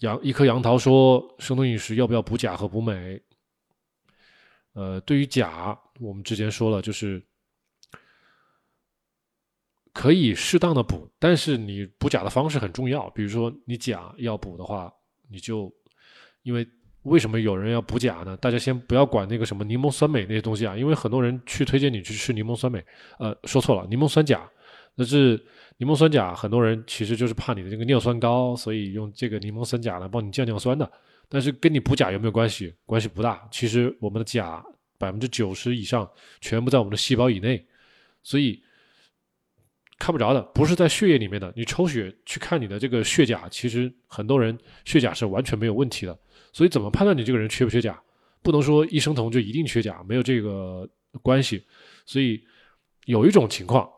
杨一颗杨桃说，生酮饮食要不要补钾和补镁？呃，对于钾，我们之前说了，就是可以适当的补，但是你补钾的方式很重要。比如说你钾要补的话，你就因为为什么有人要补钾呢？大家先不要管那个什么柠檬酸镁那些东西啊，因为很多人去推荐你去吃柠檬酸镁，呃，说错了，柠檬酸钾，那是柠檬酸钾，很多人其实就是怕你的这个尿酸高，所以用这个柠檬酸钾来帮你降尿酸的。但是跟你补钾有没有关系？关系不大。其实我们的钾百分之九十以上全部在我们的细胞以内，所以看不着的，不是在血液里面的。你抽血去看你的这个血钾，其实很多人血钾是完全没有问题的。所以怎么判断你这个人缺不缺钾？不能说益生酮就一定缺钾，没有这个关系。所以有一种情况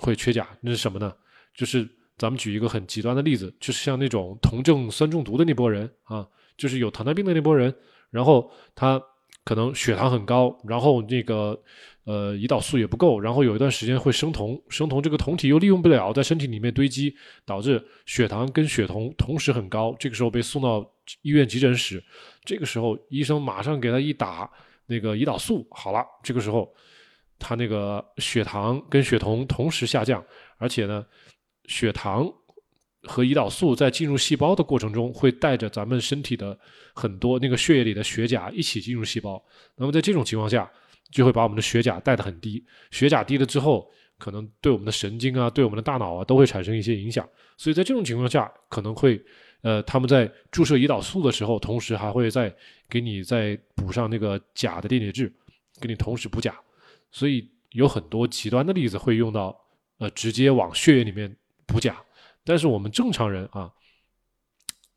会缺钾，那是什么呢？就是咱们举一个很极端的例子，就是像那种酮症酸中毒的那波人啊。就是有糖尿病的那波人，然后他可能血糖很高，然后那个呃胰岛素也不够，然后有一段时间会生酮，生酮这个酮体又利用不了，在身体里面堆积，导致血糖跟血酮同时很高。这个时候被送到医院急诊室，这个时候医生马上给他一打那个胰岛素，好了，这个时候他那个血糖跟血酮同时下降，而且呢血糖。和胰岛素在进入细胞的过程中，会带着咱们身体的很多那个血液里的血钾一起进入细胞。那么在这种情况下，就会把我们的血钾带得很低。血钾低了之后，可能对我们的神经啊，对我们的大脑啊，都会产生一些影响。所以在这种情况下，可能会呃，他们在注射胰岛素的时候，同时还会再给你再补上那个钾的电解质，给你同时补钾。所以有很多极端的例子会用到呃，直接往血液里面补钾。但是我们正常人啊，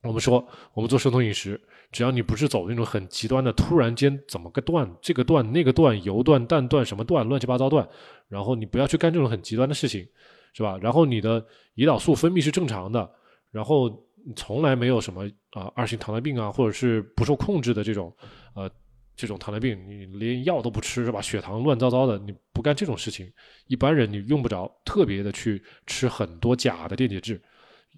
我们说我们做生酮饮食，只要你不是走那种很极端的，突然间怎么个断，这个断那个断，油断蛋断什么断，乱七八糟断，然后你不要去干这种很极端的事情，是吧？然后你的胰岛素分泌是正常的，然后从来没有什么啊二型糖尿病啊，或者是不受控制的这种呃。这种糖尿病，你连药都不吃是吧？血糖乱糟糟的，你不干这种事情，一般人你用不着特别的去吃很多钾的电解质，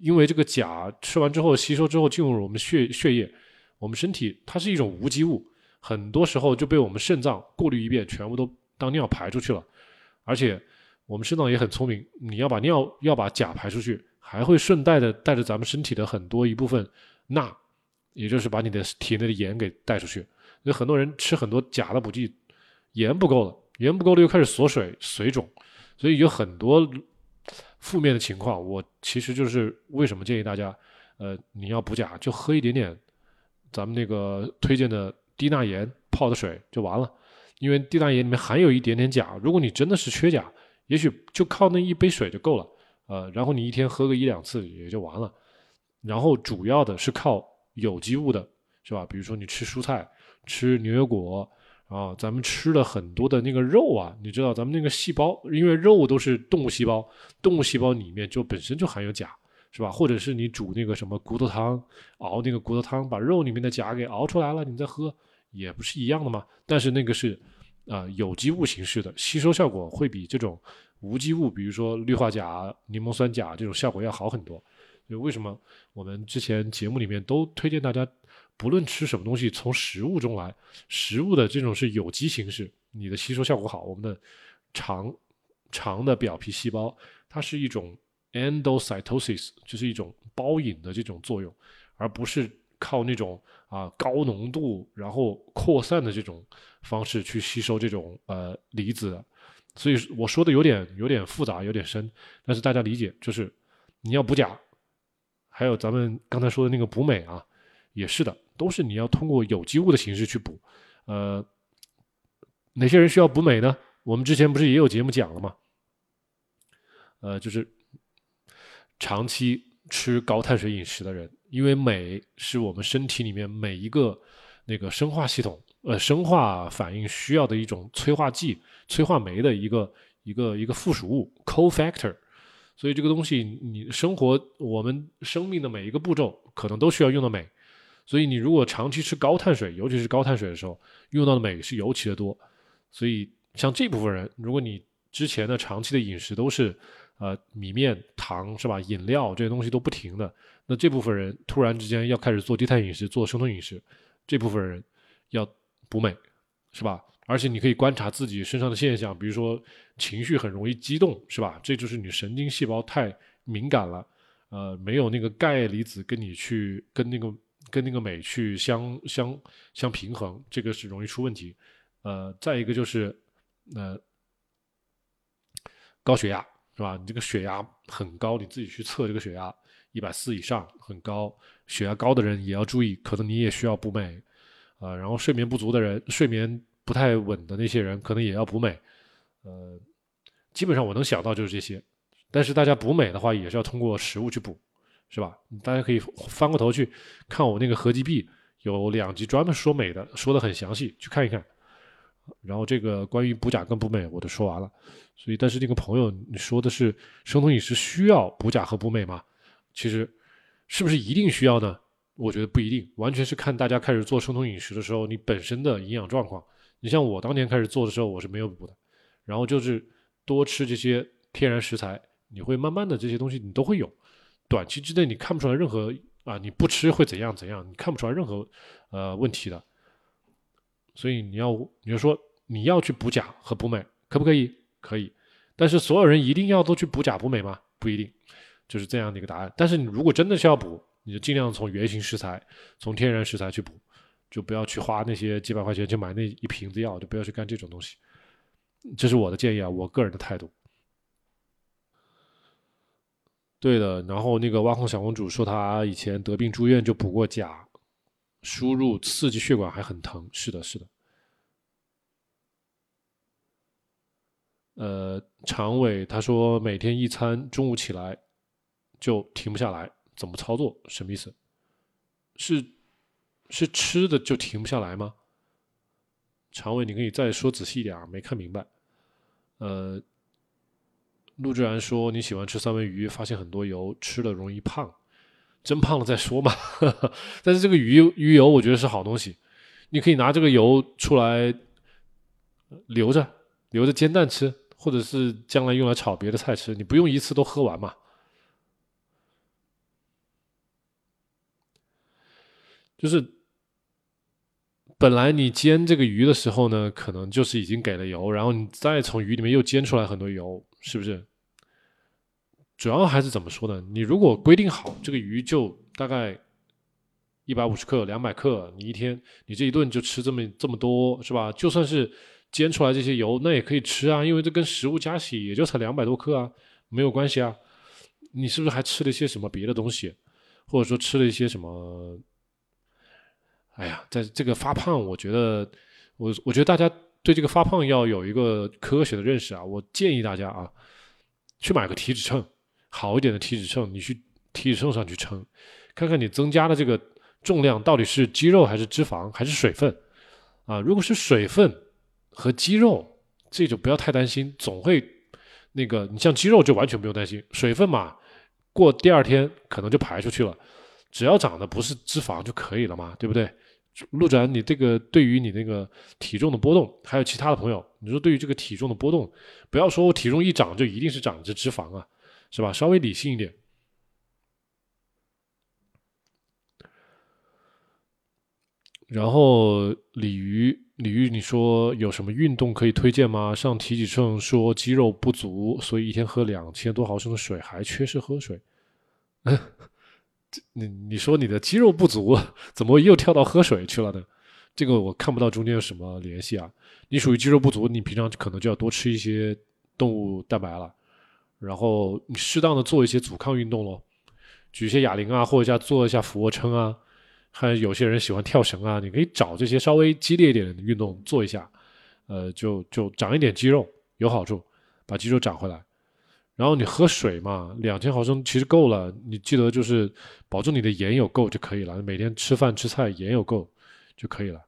因为这个钾吃完之后吸收之后进入我们血血液，我们身体它是一种无机物，很多时候就被我们肾脏过滤一遍，全部都当尿排出去了。而且我们肾脏也很聪明，你要把尿要把钾排出去，还会顺带的带着咱们身体的很多一部分钠，也就是把你的体内的盐给带出去。有很多人吃很多钾的补剂，盐不够了，盐不够了又开始锁水、水肿，所以有很多负面的情况。我其实就是为什么建议大家，呃，你要补钾就喝一点点咱们那个推荐的低钠盐泡的水就完了，因为低钠盐里面含有一点点钾。如果你真的是缺钾，也许就靠那一杯水就够了，呃，然后你一天喝个一两次也就完了。然后主要的是靠有机物的，是吧？比如说你吃蔬菜。吃牛油果啊，咱们吃了很多的那个肉啊，你知道咱们那个细胞，因为肉都是动物细胞，动物细胞里面就本身就含有钾，是吧？或者是你煮那个什么骨头汤，熬那个骨头汤，把肉里面的钾给熬出来了，你再喝，也不是一样的吗？但是那个是啊有机物形式的，吸收效果会比这种无机物，比如说氯化钾、柠檬酸钾这种效果要好很多。就为什么我们之前节目里面都推荐大家？不论吃什么东西，从食物中来，食物的这种是有机形式，你的吸收效果好。我们的肠肠的表皮细胞，它是一种 endocytosis，就是一种包引的这种作用，而不是靠那种啊高浓度然后扩散的这种方式去吸收这种呃离子。所以我说的有点有点复杂，有点深，但是大家理解，就是你要补钾，还有咱们刚才说的那个补镁啊，也是的。都是你要通过有机物的形式去补，呃，哪些人需要补镁呢？我们之前不是也有节目讲了吗？呃，就是长期吃高碳水饮食的人，因为镁是我们身体里面每一个那个生化系统呃生化反应需要的一种催化剂，催化酶的一个一个一个附属物 cofactor，所以这个东西你生活我们生命的每一个步骤可能都需要用到镁。所以你如果长期吃高碳水，尤其是高碳水的时候，用到的镁是尤其的多。所以像这部分人，如果你之前的长期的饮食都是呃米面、糖是吧？饮料这些东西都不停的，那这部分人突然之间要开始做低碳饮食、做生酮饮食，这部分人要补镁是吧？而且你可以观察自己身上的现象，比如说情绪很容易激动是吧？这就是你神经细胞太敏感了，呃，没有那个钙离子跟你去跟那个跟那个镁去相相相平衡，这个是容易出问题。呃，再一个就是呃高血压。是吧？你这个血压很高，你自己去测这个血压一百四以上很高，血压高的人也要注意，可能你也需要补镁啊。然后睡眠不足的人，睡眠不太稳的那些人，可能也要补镁。呃，基本上我能想到就是这些。但是大家补镁的话，也是要通过食物去补，是吧？大家可以翻过头去看我那个合集币，有两集专门说镁的，说的很详细，去看一看。然后这个关于补钾跟补镁我都说完了，所以但是这个朋友你说的是生酮饮食需要补钾和补镁吗？其实是不是一定需要呢？我觉得不一定，完全是看大家开始做生酮饮食的时候你本身的营养状况。你像我当年开始做的时候我是没有补的，然后就是多吃这些天然食材，你会慢慢的这些东西你都会有，短期之内你看不出来任何啊你不吃会怎样怎样，你看不出来任何呃问题的。所以你要，你就说你要去补钾和补镁，可不可以？可以。但是所有人一定要都去补钾补镁吗？不一定，就是这样的一个答案。但是你如果真的是要补，你就尽量从原型食材、从天然食材去补，就不要去花那些几百块钱去买那一瓶子药，就不要去干这种东西。这是我的建议啊，我个人的态度。对的。然后那个挖空小公主说，她以前得病住院就补过钾。输入刺激血管还很疼，是的，是的。呃，常伟他说每天一餐，中午起来就停不下来，怎么操作？什么意思？是是吃的就停不下来吗？常伟，你可以再说仔细一点啊，没看明白。呃，陆志然说你喜欢吃三文鱼，发现很多油，吃了容易胖。真胖了再说嘛，但是这个鱼鱼油我觉得是好东西，你可以拿这个油出来留着，留着煎蛋吃，或者是将来用来炒别的菜吃，你不用一次都喝完嘛。就是本来你煎这个鱼的时候呢，可能就是已经给了油，然后你再从鱼里面又煎出来很多油，是不是？主要还是怎么说呢？你如果规定好这个鱼就大概一百五十克、两百克，你一天你这一顿就吃这么这么多，是吧？就算是煎出来这些油，那也可以吃啊，因为这跟食物加起也就才两百多克啊，没有关系啊。你是不是还吃了一些什么别的东西，或者说吃了一些什么？哎呀，在这个发胖，我觉得我我觉得大家对这个发胖要有一个科学的认识啊。我建议大家啊，去买个体脂秤。好一点的体脂秤，你去体脂秤上去称，看看你增加的这个重量到底是肌肉还是脂肪还是水分啊？如果是水分和肌肉，这就不要太担心，总会那个你像肌肉就完全不用担心，水分嘛，过第二天可能就排出去了，只要长的不是脂肪就可以了嘛，对不对？陆展，你这个对于你那个体重的波动，还有其他的朋友，你说对于这个体重的波动，不要说我体重一长就一定是长着脂肪啊。是吧？稍微理性一点。然后鲤鱼，鲤鱼，你说有什么运动可以推荐吗？上体脂秤说肌肉不足，所以一天喝两千多毫升的水，还缺失喝水。你你说你的肌肉不足，怎么又跳到喝水去了呢？这个我看不到中间有什么联系啊。你属于肌肉不足，你平常可能就要多吃一些动物蛋白了。然后你适当的做一些阻抗运动咯，举一些哑铃啊，或者做一下俯卧撑啊，还有些人喜欢跳绳啊，你可以找这些稍微激烈一点的运动做一下，呃，就就长一点肌肉有好处，把肌肉长回来。然后你喝水嘛，两千毫升其实够了，你记得就是保证你的盐有够就可以了，每天吃饭吃菜盐有够就可以了。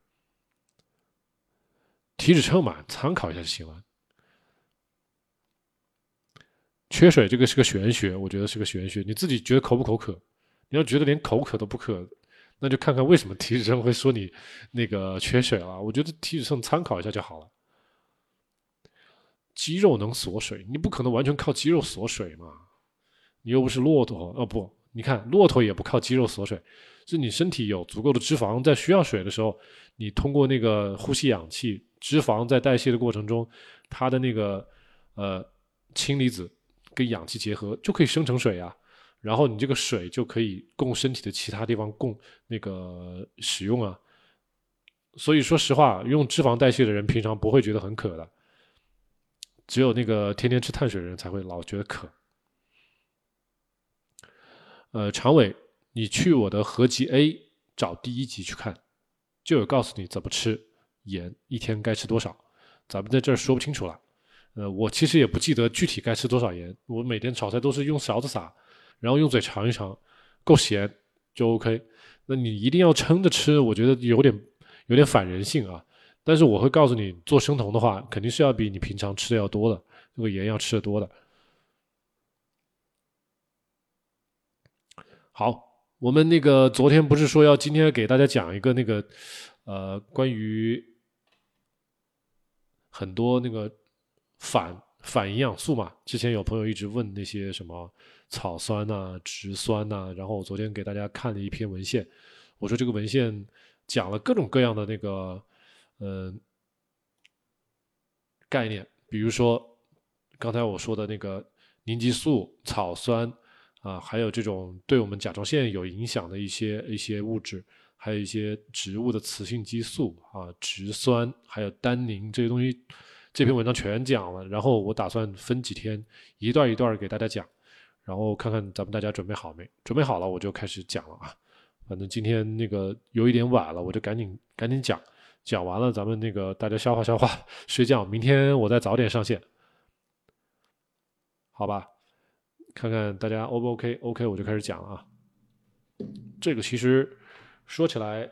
体脂秤嘛，参考一下就行了。缺水这个是个玄学，我觉得是个玄学。你自己觉得口不口渴？你要觉得连口渴都不渴，那就看看为什么体脂秤会说你那个缺水了。我觉得体脂秤参考一下就好了。肌肉能锁水，你不可能完全靠肌肉锁水嘛？你又不是骆驼，哦不，你看骆驼也不靠肌肉锁水，是你身体有足够的脂肪，在需要水的时候，你通过那个呼吸氧气，脂肪在代谢的过程中，它的那个呃氢离子跟氧气结合，就可以生成水啊。然后你这个水就可以供身体的其他地方供那个使用啊。所以说实话，用脂肪代谢的人平常不会觉得很渴的，只有那个天天吃碳水的人才会老觉得渴。呃，常伟，你去我的合集 A 找第一集去看，就有告诉你怎么吃盐，一天该吃多少。咱们在这儿说不清楚了。呃，我其实也不记得具体该吃多少盐，我每天炒菜都是用勺子撒，然后用嘴尝一尝，够咸就 OK。那你一定要撑着吃，我觉得有点。有点反人性啊，但是我会告诉你，做生酮的话，肯定是要比你平常吃的要多的，这个盐要吃的多的。好，我们那个昨天不是说要今天给大家讲一个那个呃关于很多那个反反营养素嘛？之前有朋友一直问那些什么草酸呐、植酸呐，然后我昨天给大家看了一篇文献，我说这个文献。讲了各种各样的那个，嗯，概念，比如说刚才我说的那个凝集素、草酸啊，还有这种对我们甲状腺有影响的一些一些物质，还有一些植物的雌性激素啊、植酸，还有单宁这些东西，这篇文章全讲了。然后我打算分几天，一段一段给大家讲，然后看看咱们大家准备好没？准备好了，我就开始讲了啊。反正今天那个有一点晚了，我就赶紧赶紧讲，讲完了咱们那个大家消化消化睡觉，明天我再早点上线，好吧？看看大家 O 不 OK？OK 我就开始讲了啊。这个其实说起来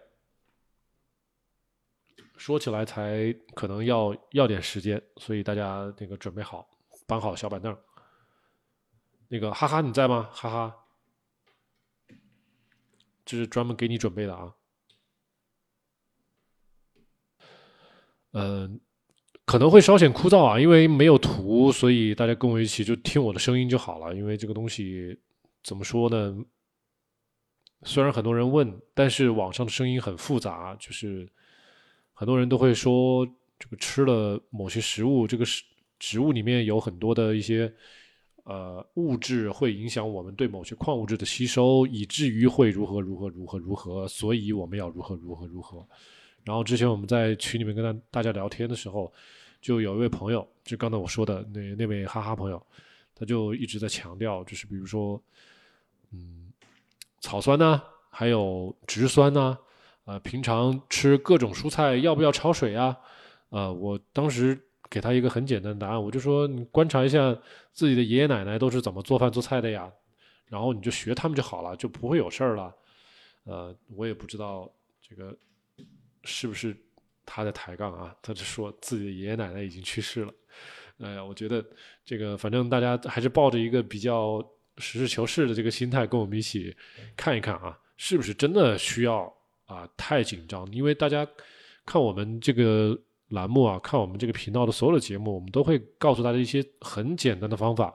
说起来才可能要要点时间，所以大家那个准备好，搬好小板凳。那个哈哈你在吗？哈哈。这是专门给你准备的啊，嗯，可能会稍显枯燥啊，因为没有图，所以大家跟我一起就听我的声音就好了。因为这个东西怎么说呢？虽然很多人问，但是网上的声音很复杂，就是很多人都会说，这个吃了某些食物，这个食植物里面有很多的一些。呃，物质会影响我们对某些矿物质的吸收，以至于会如何如何如何如何，所以我们要如何如何如何。然后之前我们在群里面跟大大家聊天的时候，就有一位朋友，就刚才我说的那那位哈哈朋友，他就一直在强调，就是比如说，嗯，草酸呢，还有植酸呢，呃，平常吃各种蔬菜要不要焯水啊？呃，我当时。给他一个很简单的答案，我就说你观察一下自己的爷爷奶奶都是怎么做饭做菜的呀，然后你就学他们就好了，就不会有事儿了。呃，我也不知道这个是不是他在抬杠啊，他就说自己的爷爷奶奶已经去世了。哎呀，我觉得这个反正大家还是抱着一个比较实事求是的这个心态，跟我们一起看一看啊，是不是真的需要啊太紧张？因为大家看我们这个。栏目啊，看我们这个频道的所有的节目，我们都会告诉大家一些很简单的方法，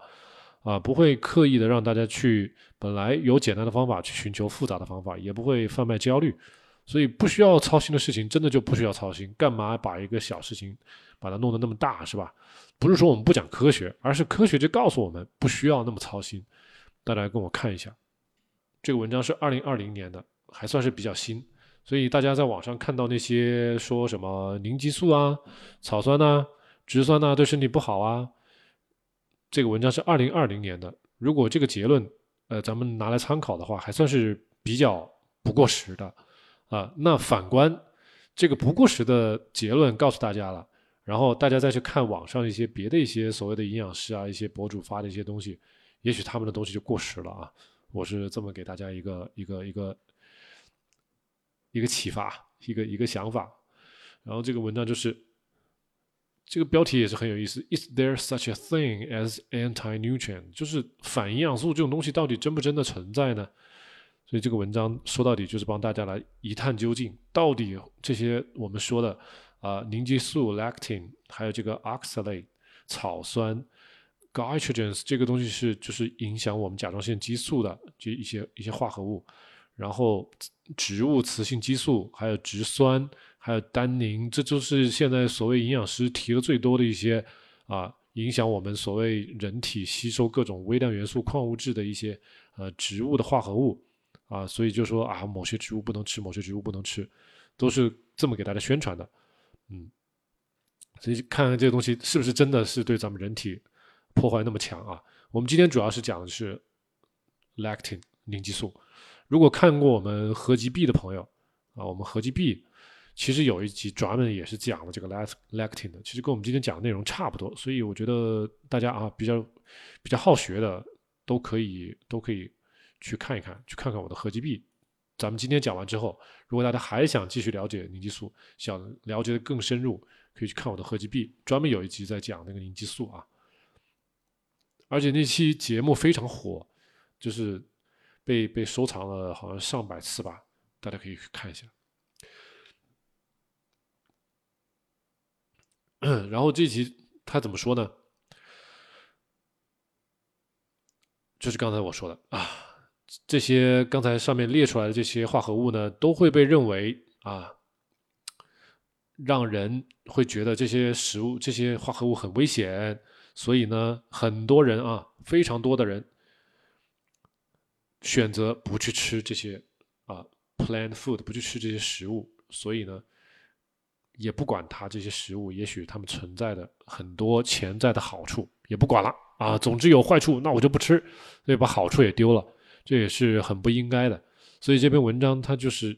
啊，不会刻意的让大家去本来有简单的方法去寻求复杂的方法，也不会贩卖焦虑，所以不需要操心的事情，真的就不需要操心。干嘛把一个小事情把它弄得那么大，是吧？不是说我们不讲科学，而是科学就告诉我们不需要那么操心。大家跟我看一下，这个文章是二零二零年的，还算是比较新。所以大家在网上看到那些说什么凝激素啊、草酸呐、植酸呐对身体不好啊，这个文章是二零二零年的。如果这个结论，呃，咱们拿来参考的话，还算是比较不过时的啊。那反观这个不过时的结论告诉大家了，然后大家再去看网上一些别的一些所谓的营养师啊、一些博主发的一些东西，也许他们的东西就过时了啊。我是这么给大家一个一个一个。一个启发，一个一个想法，然后这个文章就是这个标题也是很有意思。Is there such a thing as anti-nutrient？就是反营养素这种东西到底真不真的存在呢？所以这个文章说到底就是帮大家来一探究竟，到底这些我们说的啊凝激素 lectin，还有这个 oxalate，草酸 g y t r o g e n s 这个东西是就是影响我们甲状腺激素的这一些一些化合物，然后植物雌性激素，还有植酸，还有单宁，这就是现在所谓营养师提的最多的一些啊，影响我们所谓人体吸收各种微量元素、矿物质的一些呃植物的化合物啊，所以就说啊，某些植物不能吃，某些植物不能吃，都是这么给大家宣传的，嗯。所以看看这个东西是不是真的是对咱们人体破坏那么强啊？我们今天主要是讲的是 lactin 凝激素。如果看过我们合集 B 的朋友啊，我们合集 B 其实有一集专门也是讲了这个 lectin 的，其实跟我们今天讲的内容差不多。所以我觉得大家啊比较比较好学的都可以都可以去看一看，去看看我的合集 B。咱们今天讲完之后，如果大家还想继续了解凝激素，想了解的更深入。可以去看我的合集 B，专门有一集在讲那个凝激素啊，而且那期节目非常火，就是被被收藏了好像上百次吧，大家可以去看一下。然后这集他怎么说呢？就是刚才我说的啊，这些刚才上面列出来的这些化合物呢，都会被认为啊。让人会觉得这些食物、这些化合物很危险，所以呢，很多人啊，非常多的人选择不去吃这些啊，plant food，不去吃这些食物，所以呢，也不管它这些食物，也许它们存在的很多潜在的好处，也不管了啊。总之有坏处，那我就不吃，所以把好处也丢了，这也是很不应该的。所以这篇文章它就是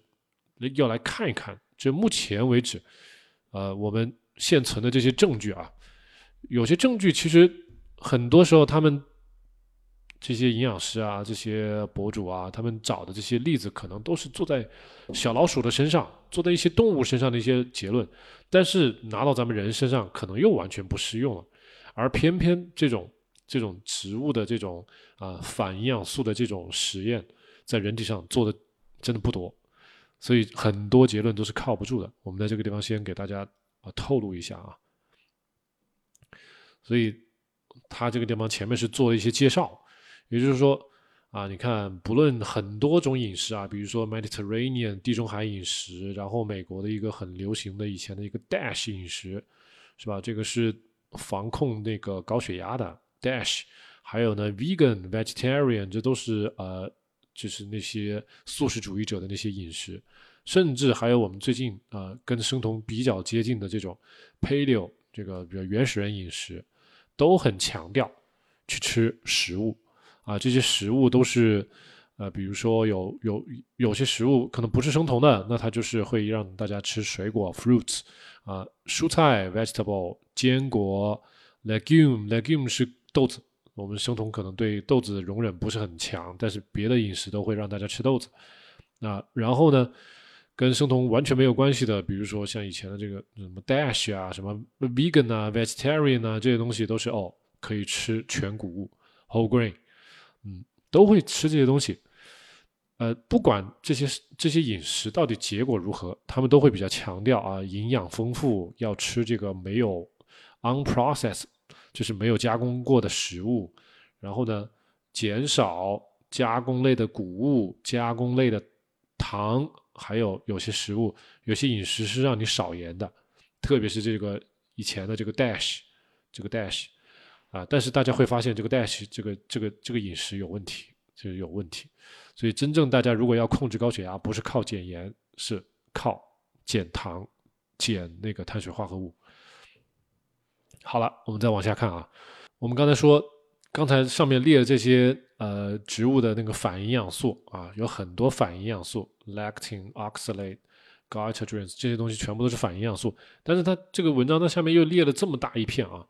要来看一看，这目前为止。呃，我们现存的这些证据啊，有些证据其实很多时候他们这些营养师啊、这些博主啊，他们找的这些例子可能都是坐在小老鼠的身上、坐在一些动物身上的一些结论，但是拿到咱们人身上可能又完全不适用了。而偏偏这种这种植物的这种啊反营养素的这种实验，在人体上做的真的不多。所以很多结论都是靠不住的。我们在这个地方先给大家啊透露一下啊。所以他这个地方前面是做了一些介绍，也就是说啊，你看不论很多种饮食啊，比如说 Mediterranean 地中海饮食，然后美国的一个很流行的以前的一个 Dash 饮食，是吧？这个是防控那个高血压的 Dash，还有呢 Vegan、Vegetarian，这都是呃。就是那些素食主义者的那些饮食，甚至还有我们最近啊跟生酮比较接近的这种 Paleo 这个比较原始人饮食，都很强调去吃食物啊，这些食物都是呃，比如说有有有些食物可能不是生酮的，那它就是会让大家吃水果 fruits 啊，蔬菜 vegetable 坚果 legume legume 是豆子。我们生酮可能对豆子容忍不是很强，但是别的饮食都会让大家吃豆子。那然后呢，跟生酮完全没有关系的，比如说像以前的这个什么 Dash 啊、什么 Vegan 啊、Vegetarian 啊这些东西，都是哦可以吃全谷物 Whole Grain，嗯，都会吃这些东西。呃，不管这些这些饮食到底结果如何，他们都会比较强调啊，营养丰富，要吃这个没有 unprocessed。就是没有加工过的食物，然后呢，减少加工类的谷物、加工类的糖，还有有些食物、有些饮食是让你少盐的，特别是这个以前的这个 Dash，这个 Dash，啊，但是大家会发现这个 Dash 这个这个这个饮食有问题，就是有问题，所以真正大家如果要控制高血压，不是靠减盐，是靠减糖、减那个碳水化合物。好了，我们再往下看啊。我们刚才说，刚才上面列的这些呃植物的那个反营养素啊，有很多反营养素，lectin、oxalate、g a i t r o g e n s 这些东西全部都是反营养素。但是它这个文章它下面又列了这么大一片啊，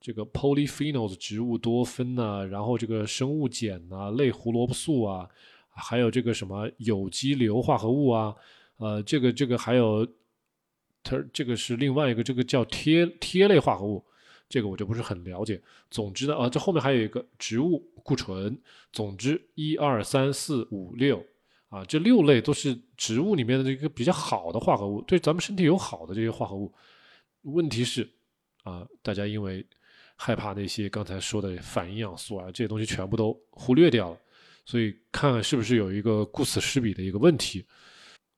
这个 polyphenols 植物多酚呐，然后这个生物碱呐，类胡萝卜素啊，还有这个什么有机硫化合物啊，呃，这个这个还有它这个是另外一个这个叫贴贴类化合物。这个我就不是很了解。总之呢，啊，这后面还有一个植物固醇。总之，一二三四五六，啊，这六类都是植物里面的这个比较好的化合物，对咱们身体有好的这些化合物。问题是，啊，大家因为害怕那些刚才说的反营养素啊，这些东西全部都忽略掉了。所以看看是不是有一个顾此失彼的一个问题。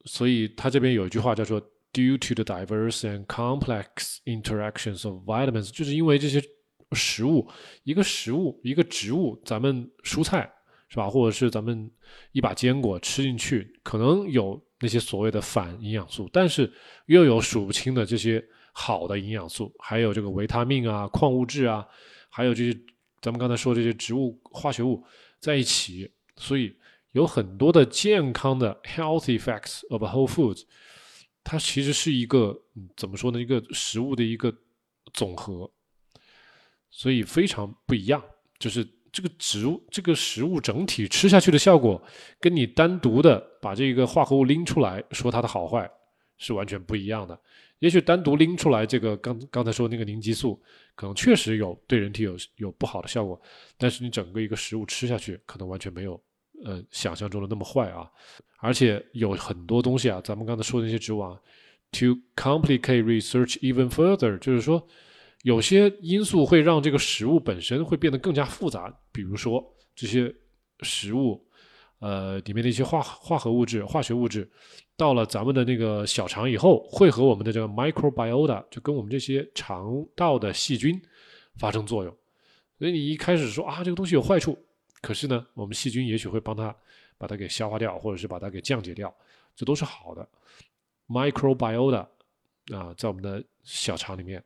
所以他这边有一句话叫做 “due to the diverse and complex interactions of vitamins”，就是因为这些食物，一个食物，一个植物，咱们蔬菜是吧，或者是咱们一把坚果吃进去，可能有那些所谓的反营养素，但是又有数不清的这些好的营养素，还有这个维他命啊、矿物质啊，还有这些咱们刚才说这些植物化学物在一起。所以有很多的健康的 health effects of whole foods，它其实是一个怎么说呢？一个食物的一个总和，所以非常不一样。就是这个植物、这个食物整体吃下去的效果，跟你单独的把这个化合物拎出来说它的好坏是完全不一样的。也许单独拎出来这个刚刚才说那个凝激素，可能确实有对人体有有不好的效果，但是你整个一个食物吃下去，可能完全没有。呃，想象中的那么坏啊！而且有很多东西啊，咱们刚才说的那些植物啊，to complicate research even further，就是说有些因素会让这个食物本身会变得更加复杂。比如说这些食物，呃，里面的一些化化合物质、化学物质，到了咱们的那个小肠以后，会和我们的这个 microbiota，就跟我们这些肠道的细菌发生作用。所以你一开始说啊，这个东西有坏处。可是呢，我们细菌也许会帮它把它给消化掉，或者是把它给降解掉，这都是好的。microbiota 啊，在我们的小肠里面，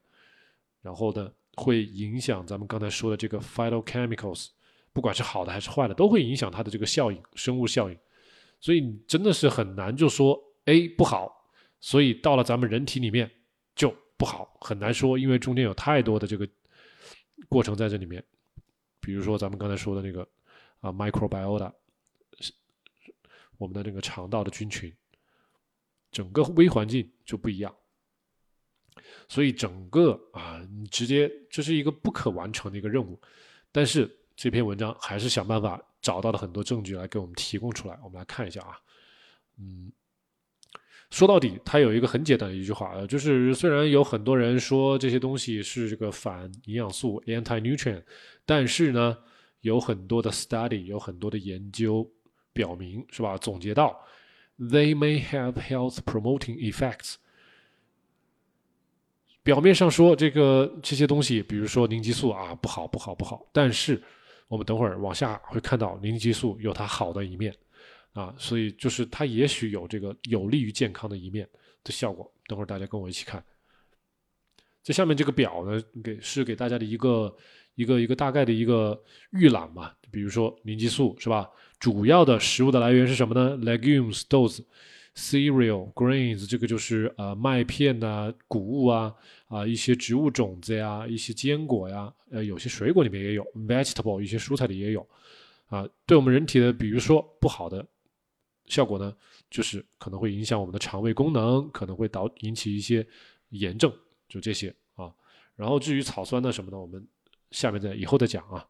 然后呢，会影响咱们刚才说的这个 phytochemicals，不管是好的还是坏的，都会影响它的这个效应，生物效应。所以你真的是很难就说 A 不好，所以到了咱们人体里面就不好，很难说，因为中间有太多的这个过程在这里面。比如说咱们刚才说的那个。啊，microbiota，我们的那个肠道的菌群，整个微环境就不一样，所以整个啊，你直接这是一个不可完成的一个任务。但是这篇文章还是想办法找到了很多证据来给我们提供出来。我们来看一下啊，嗯，说到底，它有一个很简单的一句话呃，就是虽然有很多人说这些东西是这个反营养素 （anti-nutrient），但是呢。有很多的 study，有很多的研究表明，是吧？总结到，they may have health promoting effects。表面上说这个这些东西，比如说凝激素啊，不好，不好，不好。但是我们等会儿往下会看到，凝激素有它好的一面啊，所以就是它也许有这个有利于健康的一面的效果。等会儿大家跟我一起看。这下面这个表呢，给是给大家的一个。一个一个大概的一个预览嘛，比如说凝激素是吧？主要的食物的来源是什么呢？legumes 豆子，cereal grains 这个就是呃麦片呐、谷物啊啊一些植物种子呀、一些坚果呀，呃有些水果里面也有 vegetable 一些蔬菜里也有啊。对我们人体的，比如说不好的效果呢，就是可能会影响我们的肠胃功能，可能会导引起一些炎症，就这些啊。然后至于草酸呢什么的，我们。下面再以后再讲啊，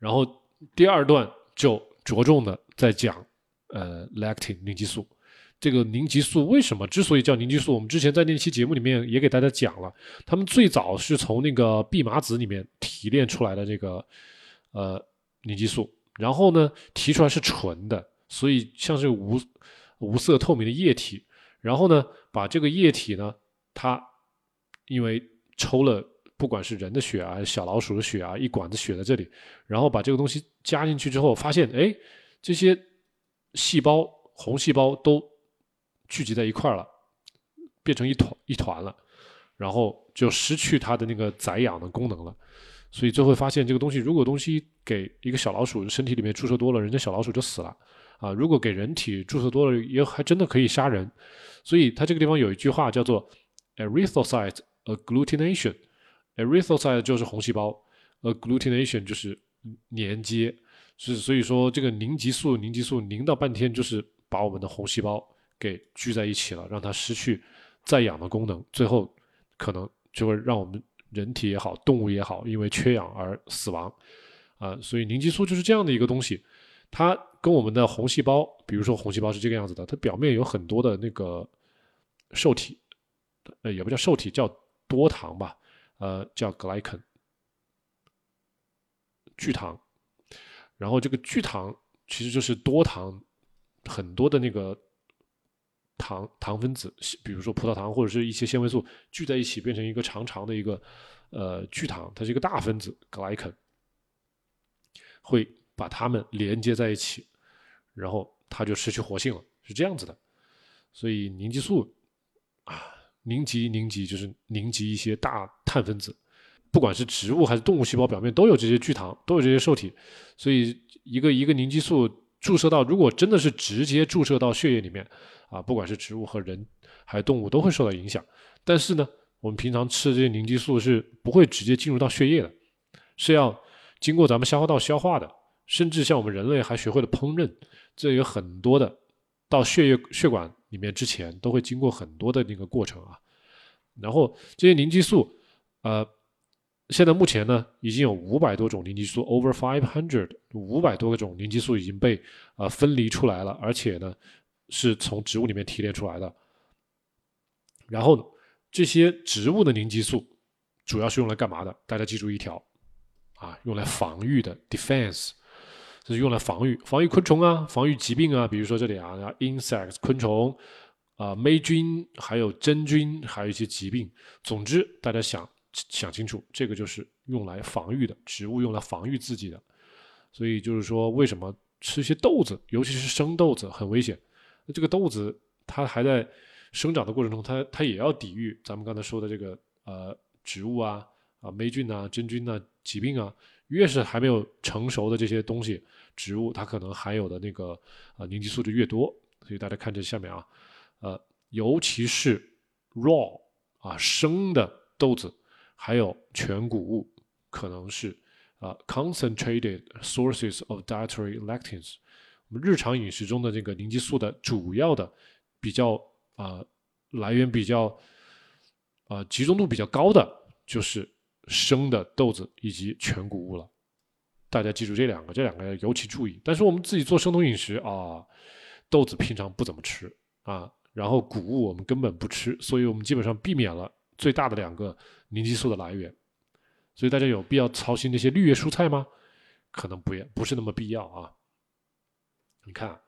然后第二段就着重的在讲呃，lactin 凝激素。这个凝激素为什么之所以叫凝激素？我们之前在那期节目里面也给大家讲了，他们最早是从那个蓖麻籽里面提炼出来的这个呃凝激素，然后呢提出来是纯的，所以像是无无色透明的液体，然后呢把这个液体呢，它因为抽了。不管是人的血啊，小老鼠的血啊，一管子血在这里，然后把这个东西加进去之后，发现哎，这些细胞红细胞都聚集在一块儿了，变成一团一团了，然后就失去它的那个载氧的功能了。所以最后发现，这个东西如果东西给一个小老鼠身体里面注射多了，人家小老鼠就死了啊。如果给人体注射多了，也还真的可以杀人。所以它这个地方有一句话叫做 erythrocyte agglutination。erythrocyte 就是红细胞，agglutination 就是连接，是所以说这个凝集素，凝集素凝到半天就是把我们的红细胞给聚在一起了，让它失去再氧的功能，最后可能就会让我们人体也好，动物也好，因为缺氧而死亡啊。所以凝集素就是这样的一个东西，它跟我们的红细胞，比如说红细胞是这个样子的，它表面有很多的那个受体，呃，也不叫受体，叫多糖吧。呃，叫 glycan 聚糖。然后这个聚糖其实就是多糖很多的那个糖糖分子，比如说葡萄糖或者是一些纤维素聚在一起变成一个长长的一个呃聚糖，它是一个大分子 glycan，会把它们连接在一起，然后它就失去活性了，是这样子的。所以凝集素啊，凝集凝集就是凝集一些大碳分子。不管是植物还是动物细胞表面都有这些聚糖，都有这些受体，所以一个一个凝集素注射到，如果真的是直接注射到血液里面，啊，不管是植物和人还是动物都会受到影响。但是呢，我们平常吃的这些凝激素是不会直接进入到血液的，是要经过咱们消化道消化的，甚至像我们人类还学会了烹饪，这有很多的到血液血管里面之前都会经过很多的那个过程啊。然后这些凝激素，呃。现在目前呢，已经有五百多种凝集素，over five hundred，五百多个种凝集素已经被呃分离出来了，而且呢是从植物里面提炼出来的。然后这些植物的凝集素主要是用来干嘛的？大家记住一条啊，用来防御的，defense，这是用来防御，防御昆虫啊，防御疾病啊，比如说这里啊，insects 昆虫啊，霉菌，还有真菌，还有一些疾病。总之，大家想。想清楚，这个就是用来防御的植物，用来防御自己的。所以就是说，为什么吃些豆子，尤其是生豆子很危险？那这个豆子它还在生长的过程中，它它也要抵御咱们刚才说的这个呃植物啊啊霉菌啊真菌啊疾病啊。越是还没有成熟的这些东西，植物它可能含有的那个啊凝集素就越多。所以大家看这下面啊，呃，尤其是 raw 啊生的豆子。还有全谷物可能是啊，concentrated sources of dietary lectins。我们日常饮食中的这个凝集素的主要的比较啊来源比较啊集中度比较高的就是生的豆子以及全谷物了。大家记住这两个，这两个要尤其注意。但是我们自己做生酮饮食啊，豆子平常不怎么吃啊，然后谷物我们根本不吃，所以我们基本上避免了。最大的两个凝集素的来源，所以大家有必要操心那些绿叶蔬菜吗？可能不也不是那么必要啊。你看，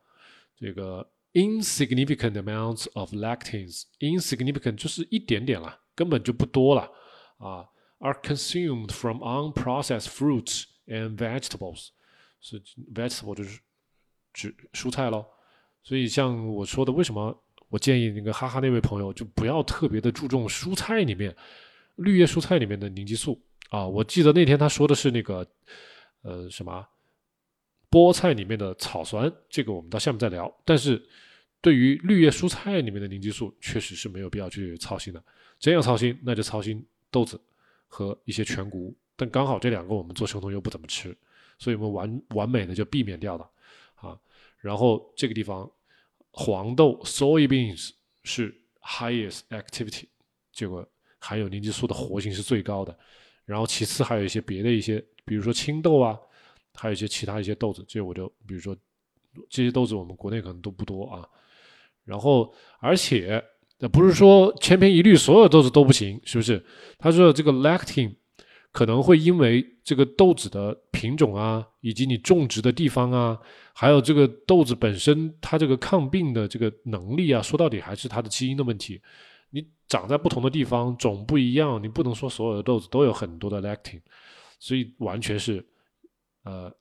这个 insignificant amounts of lectins，insignificant 就是一点点了，根本就不多了啊。Are consumed from unprocessed fruits and vegetables，是 vegetable 就是指蔬菜喽。所以像我说的，为什么？我建议那个哈哈那位朋友就不要特别的注重蔬菜里面绿叶蔬菜里面的凝集素啊。我记得那天他说的是那个呃什么菠菜里面的草酸，这个我们到下面再聊。但是对于绿叶蔬菜里面的凝集素，确实是没有必要去操心的。真要操心，那就操心豆子和一些全谷物。但刚好这两个我们做生酮又不怎么吃，所以我们完完美的就避免掉了啊。然后这个地方。黄豆 （soybeans） 是 highest activity，这个含有凝集素的活性是最高的。然后其次还有一些别的一些，比如说青豆啊，还有一些其他一些豆子，这我就比如说这些豆子我们国内可能都不多啊。然后而且那不是说千篇一律所有豆子都不行，是不是？他说这个 lectin。可能会因为这个豆子的品种啊，以及你种植的地方啊，还有这个豆子本身它这个抗病的这个能力啊，说到底还是它的基因的问题。你长在不同的地方，种不一样，你不能说所有的豆子都有很多的 lectin，所以完全是呃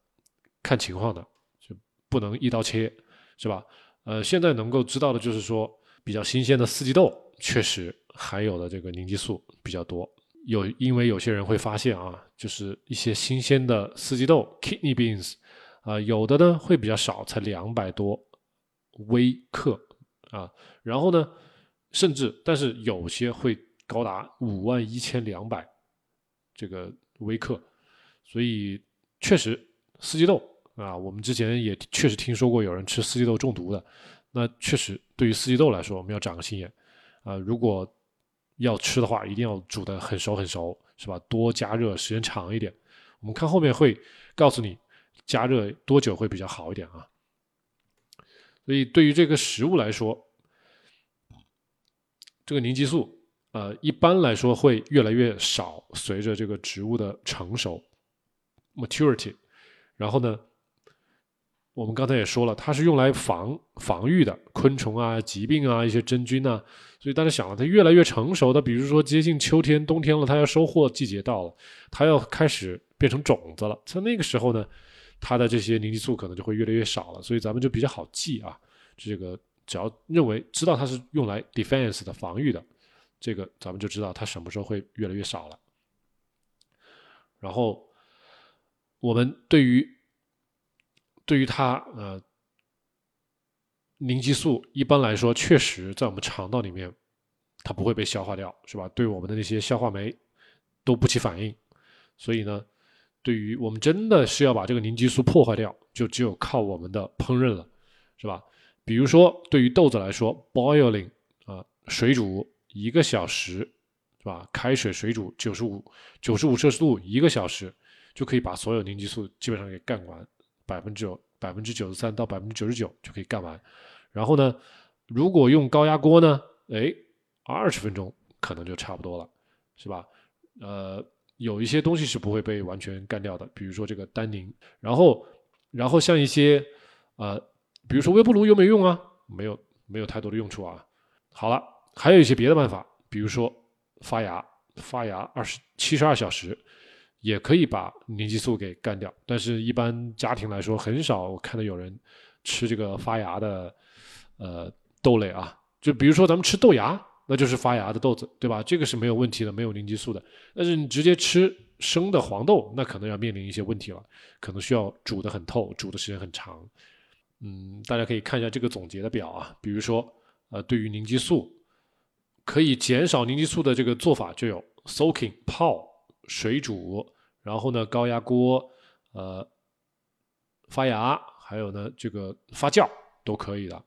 看情况的，就不能一刀切，是吧？呃，现在能够知道的就是说，比较新鲜的四季豆确实含有的这个凝集素比较多。有，因为有些人会发现啊，就是一些新鲜的四季豆 （kidney beans），啊，有的呢会比较少，才两百多微克啊，然后呢，甚至但是有些会高达五万一千两百这个微克，所以确实四季豆啊，我们之前也确实听说过有人吃四季豆中毒的，那确实对于四季豆来说，我们要长个心眼啊，如果。要吃的话，一定要煮的很熟很熟，是吧？多加热时间长一点。我们看后面会告诉你加热多久会比较好一点啊。所以对于这个食物来说，这个凝激素呃，一般来说会越来越少，随着这个植物的成熟 （maturity）。然后呢，我们刚才也说了，它是用来防防御的昆虫啊、疾病啊、一些真菌啊。所以大家想了，它越来越成熟的，比如说接近秋天、冬天了，它要收获季节到了，它要开始变成种子了。在那个时候呢，它的这些凝集素可能就会越来越少了。所以咱们就比较好记啊，这个只要认为知道它是用来 defense 的防御的，这个咱们就知道它什么时候会越来越少了。然后我们对于对于它呃。凝激素一般来说，确实在我们肠道里面，它不会被消化掉，是吧？对我们的那些消化酶都不起反应，所以呢，对于我们真的是要把这个凝激素破坏掉，就只有靠我们的烹饪了，是吧？比如说，对于豆子来说，boiling 啊，水煮一个小时，是吧？开水水煮九十五九十五摄氏度一个小时，就可以把所有凝激素基本上给干完，百分之九百分之九十三到百分之九十九就可以干完。然后呢，如果用高压锅呢，哎，二十分钟可能就差不多了，是吧？呃，有一些东西是不会被完全干掉的，比如说这个单宁。然后，然后像一些呃，比如说微波炉有没有用啊？没有，没有太多的用处啊。好了，还有一些别的办法，比如说发芽，发芽二十七十二小时也可以把凝激素给干掉。但是，一般家庭来说，很少看到有人吃这个发芽的。呃，豆类啊，就比如说咱们吃豆芽，那就是发芽的豆子，对吧？这个是没有问题的，没有凝激素的。但是你直接吃生的黄豆，那可能要面临一些问题了，可能需要煮的很透，煮的时间很长。嗯，大家可以看一下这个总结的表啊，比如说，呃，对于凝激素，可以减少凝激素的这个做法就有 soaking 泡、水煮，然后呢高压锅，呃，发芽，还有呢这个发酵都可以的。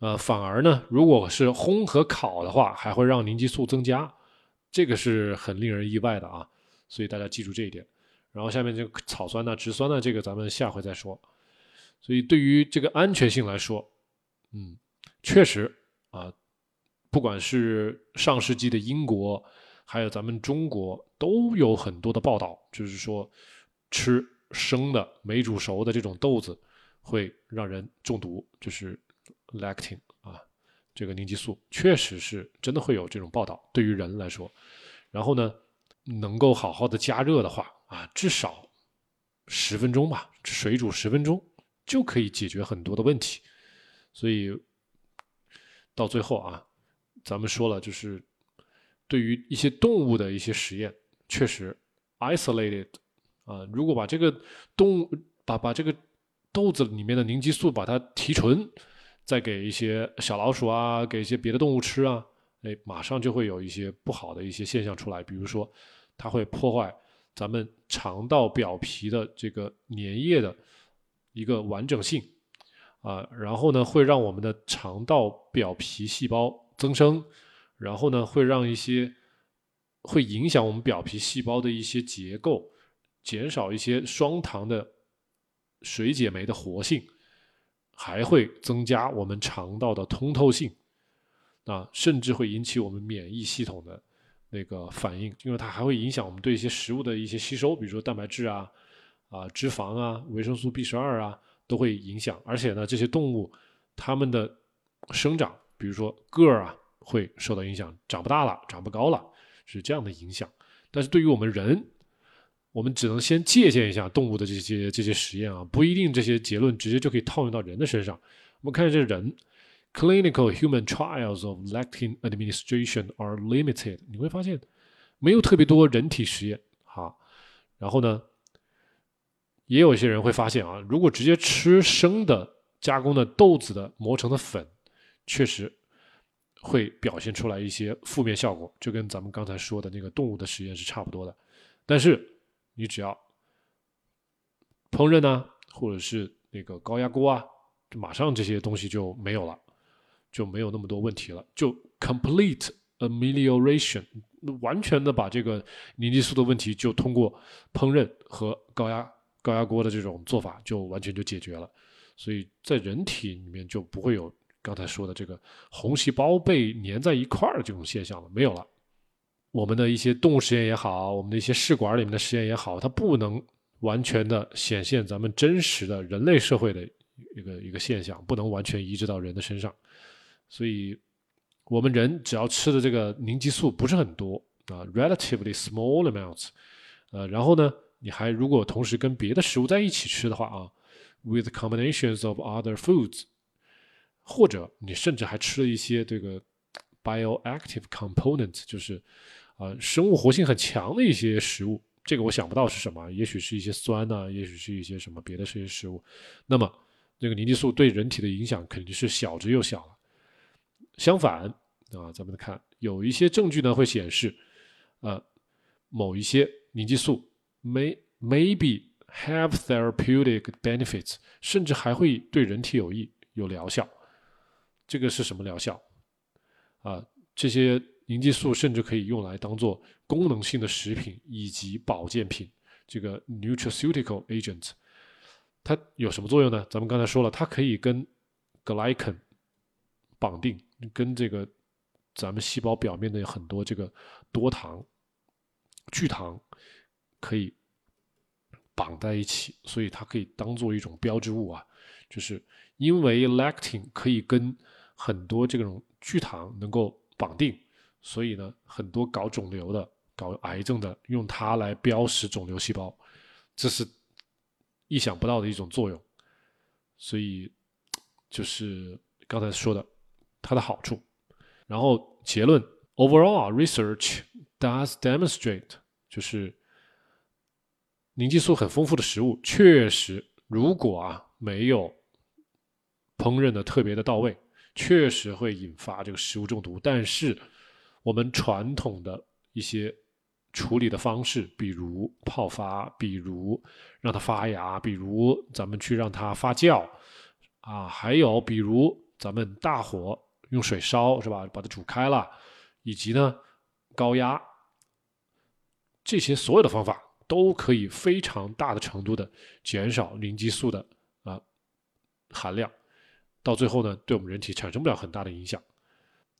呃，反而呢，如果是烘和烤的话，还会让凝集素增加，这个是很令人意外的啊。所以大家记住这一点。然后下面这个草酸呢、植酸呢，这个咱们下回再说。所以对于这个安全性来说，嗯，确实啊，不管是上世纪的英国，还有咱们中国，都有很多的报道，就是说吃生的没煮熟的这种豆子会让人中毒，就是。lactin 啊，这个凝集素确实是真的会有这种报道。对于人来说，然后呢，能够好好的加热的话啊，至少十分钟吧，水煮十分钟就可以解决很多的问题。所以到最后啊，咱们说了，就是对于一些动物的一些实验，确实 isolated 啊，如果把这个动物把把这个豆子里面的凝激素把它提纯。再给一些小老鼠啊，给一些别的动物吃啊，哎，马上就会有一些不好的一些现象出来。比如说，它会破坏咱们肠道表皮的这个粘液的一个完整性啊，然后呢，会让我们的肠道表皮细胞增生，然后呢，会让一些会影响我们表皮细胞的一些结构，减少一些双糖的水解酶的活性。还会增加我们肠道的通透性，啊，甚至会引起我们免疫系统的那个反应，因为它还会影响我们对一些食物的一些吸收，比如说蛋白质啊、啊脂肪啊、维生素 B 十二啊，都会影响。而且呢，这些动物它们的生长，比如说个儿啊，会受到影响，长不大了，长不高了，是这样的影响。但是对于我们人，我们只能先借鉴一下动物的这些这些实验啊，不一定这些结论直接就可以套用到人的身上。我们看这人，clinical human trials of lectin administration are limited。你会发现没有特别多人体实验哈。然后呢，也有一些人会发现啊，如果直接吃生的加工的豆子的磨成的粉，确实会表现出来一些负面效果，就跟咱们刚才说的那个动物的实验是差不多的。但是你只要烹饪呢，或者是那个高压锅啊，马上这些东西就没有了，就没有那么多问题了，就 complete amelioration，完全的把这个凝集素的问题就通过烹饪和高压高压锅的这种做法就完全就解决了，所以在人体里面就不会有刚才说的这个红细胞被粘在一块儿这种现象了，没有了。我们的一些动物实验也好，我们的一些试管里面的实验也好，它不能完全的显现咱们真实的人类社会的一个一个现象，不能完全移植到人的身上。所以，我们人只要吃的这个凝激素不是很多啊，relatively small amounts，呃，然后呢，你还如果同时跟别的食物在一起吃的话啊，with combinations of other foods，或者你甚至还吃了一些这个 bioactive component，就是啊，生物活性很强的一些食物，这个我想不到是什么，也许是一些酸呐，也许是一些什么别的这些食物。那么，这个凝激素对人体的影响肯定是小之又小了。相反啊，咱们看有一些证据呢会显示，呃，某一些凝激素 may maybe have therapeutic benefits，甚至还会对人体有益、有疗效。这个是什么疗效？啊，这些。凝激素甚至可以用来当做功能性的食品以及保健品，这个 nutraceutical agent，它有什么作用呢？咱们刚才说了，它可以跟 glycan 绑定，跟这个咱们细胞表面的很多这个多糖、聚糖可以绑在一起，所以它可以当做一种标志物啊，就是因为 lectin 可以跟很多这种聚糖能够绑定。所以呢，很多搞肿瘤的、搞癌症的，用它来标识肿瘤细胞，这是意想不到的一种作用。所以就是刚才说的它的好处。然后结论：Overall research does demonstrate，就是凝激素很丰富的食物，确实如果啊没有烹饪的特别的到位，确实会引发这个食物中毒。但是我们传统的一些处理的方式，比如泡发，比如让它发芽，比如咱们去让它发酵，啊，还有比如咱们大火用水烧，是吧？把它煮开了，以及呢高压，这些所有的方法都可以非常大的程度的减少凝激素的啊含量，到最后呢，对我们人体产生不了很大的影响。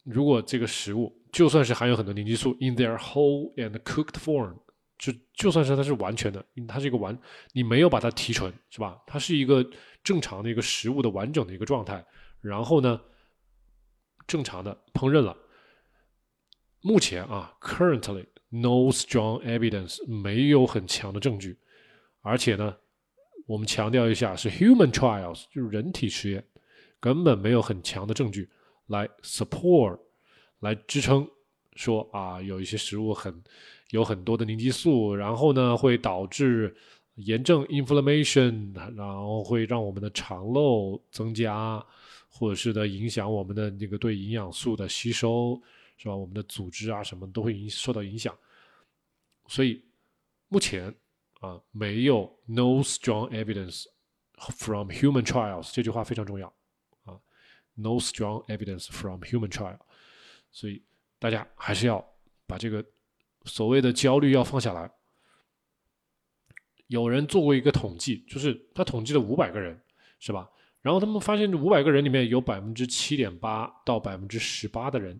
如果这个食物就算是含有很多凝激素，in their whole and cooked form，就就算是它是完全的，它是一个完，你没有把它提纯，是吧？它是一个正常的一个食物的完整的一个状态，然后呢，正常的烹饪了。目前啊，currently no strong evidence，没有很强的证据，而且呢，我们强调一下是 human trials，就是人体实验，根本没有很强的证据。来 support，来支撑说啊，有一些食物很有很多的凝激素，然后呢会导致炎症 inflammation，然后会让我们的肠漏增加，或者是呢影响我们的那个对营养素的吸收，是吧？我们的组织啊什么都会影受到影响。所以目前啊没有 no strong evidence from human trials 这句话非常重要。No strong evidence from human trial，所以大家还是要把这个所谓的焦虑要放下来。有人做过一个统计，就是他统计了五百个人，是吧？然后他们发现这五百个人里面有百分之七点八到百分之十八的人，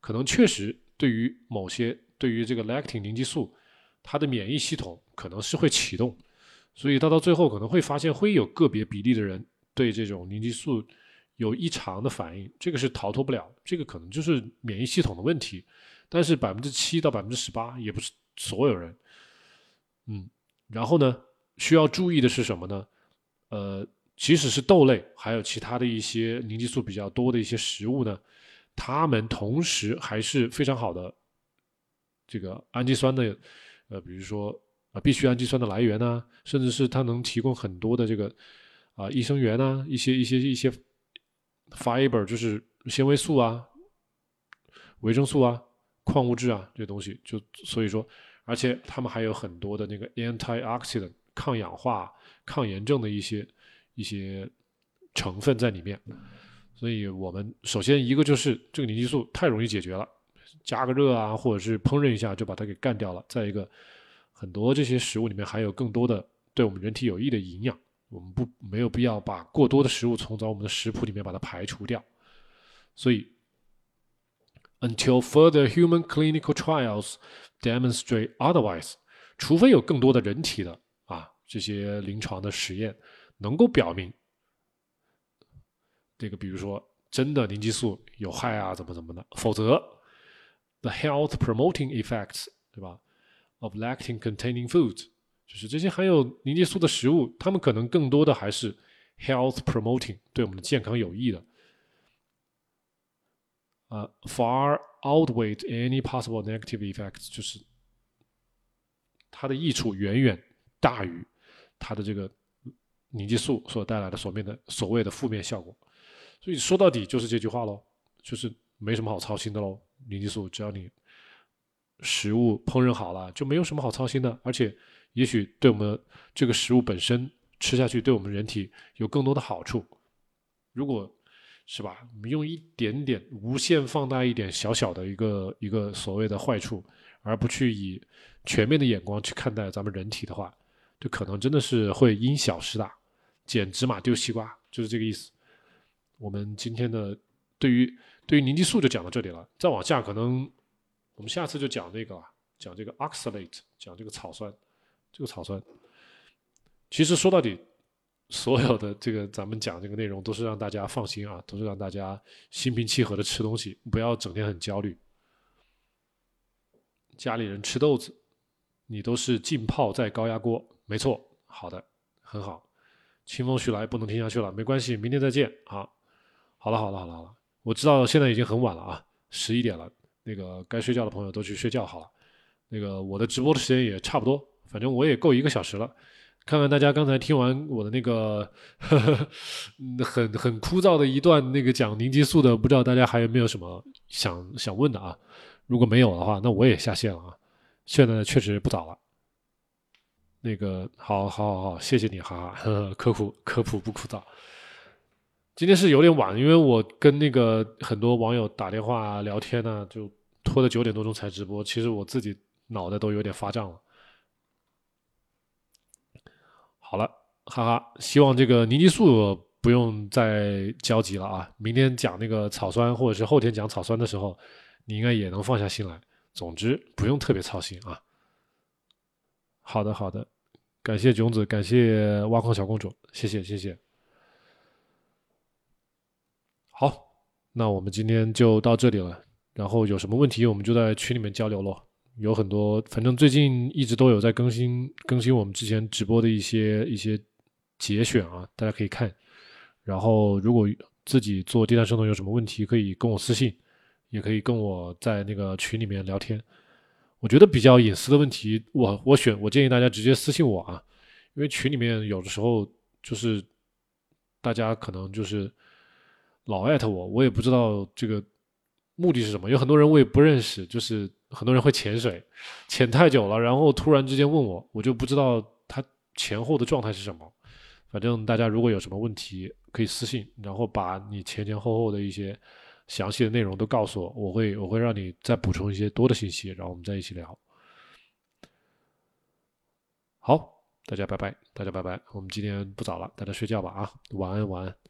可能确实对于某些对于这个 lectin 凝激素，它的免疫系统可能是会启动，所以到到最后可能会发现会有个别比例的人对这种凝激素。有异常的反应，这个是逃脱不了，这个可能就是免疫系统的问题。但是百分之七到百分之十八也不是所有人，嗯，然后呢，需要注意的是什么呢？呃，即使是豆类，还有其他的一些凝激素比较多的一些食物呢，它们同时还是非常好的这个氨基酸的，呃，比如说啊，必需氨基酸的来源呢，甚至是它能提供很多的这个啊益生元啊，一些一些一些。Fiber 就是纤维素啊、维生素啊、矿物质啊这些东西，就所以说，而且它们还有很多的那个 antioxidant 抗氧化、抗炎症的一些一些成分在里面。所以我们首先一个就是这个凝激素太容易解决了，加个热啊，或者是烹饪一下就把它给干掉了。再一个，很多这些食物里面还有更多的对我们人体有益的营养。我们不没有必要把过多的食物从咱我们的食谱里面把它排除掉，所以 until further human clinical trials demonstrate otherwise。除非有更多的人体的啊这些临床的实验能够表明，这个比如说真的凝激素有害啊怎么怎么的，否则 the health promoting effects 对吧 of lactin containing foods 就是这些含有凝激素的食物，它们可能更多的还是 health promoting 对我们的健康有益的。呃，far outweigh any possible negative effects，就是它的益处远远大于它的这个凝激素所带来的所面的所谓的负面效果。所以说到底就是这句话喽，就是没什么好操心的喽。凝激素只要你食物烹饪好了，就没有什么好操心的。而且也许对我们这个食物本身吃下去，对我们人体有更多的好处。如果是吧？我们用一点点无限放大一点小小的一个一个所谓的坏处，而不去以全面的眼光去看待咱们人体的话，就可能真的是会因小失大，捡芝麻丢西瓜，就是这个意思。我们今天的对于对于凝激素就讲到这里了，再往下可能我们下次就讲那个了讲这个 oxalate，讲这个草酸，这个草酸，其实说到底。所有的这个咱们讲这个内容都是让大家放心啊，都是让大家心平气和的吃东西，不要整天很焦虑。家里人吃豆子，你都是浸泡在高压锅，没错，好的，很好。清风徐来，不能听下去了，没关系，明天再见啊。好了好了好了好了，我知道现在已经很晚了啊，十一点了，那个该睡觉的朋友都去睡觉好了。那个我的直播的时间也差不多，反正我也够一个小时了。看看大家刚才听完我的那个呵呵很很枯燥的一段那个讲凝激素的，不知道大家还有没有什么想想问的啊？如果没有的话，那我也下线了啊。现在确实不早了。那个，好好好好，谢谢你，哈哈，呵 呵科普科普不枯燥。今天是有点晚，因为我跟那个很多网友打电话聊天呢，就拖到九点多钟才直播。其实我自己脑袋都有点发胀了。好了，哈哈，希望这个凝激素不用再焦急了啊！明天讲那个草酸，或者是后天讲草酸的时候，你应该也能放下心来。总之，不用特别操心啊。好的，好的，感谢囧子，感谢挖矿小公主，谢谢，谢谢。好，那我们今天就到这里了。然后有什么问题，我们就在群里面交流喽。有很多，反正最近一直都有在更新更新我们之前直播的一些一些节选啊，大家可以看。然后如果自己做低碳生酮有什么问题，可以跟我私信，也可以跟我在那个群里面聊天。我觉得比较隐私的问题，我我选我建议大家直接私信我啊，因为群里面有的时候就是大家可能就是老艾特我，我也不知道这个目的是什么。有很多人我也不认识，就是。很多人会潜水，潜太久了，然后突然之间问我，我就不知道他前后的状态是什么。反正大家如果有什么问题，可以私信，然后把你前前后后的一些详细的内容都告诉我，我会我会让你再补充一些多的信息，然后我们再一起聊。好，大家拜拜，大家拜拜，我们今天不早了，大家睡觉吧啊，晚安晚安。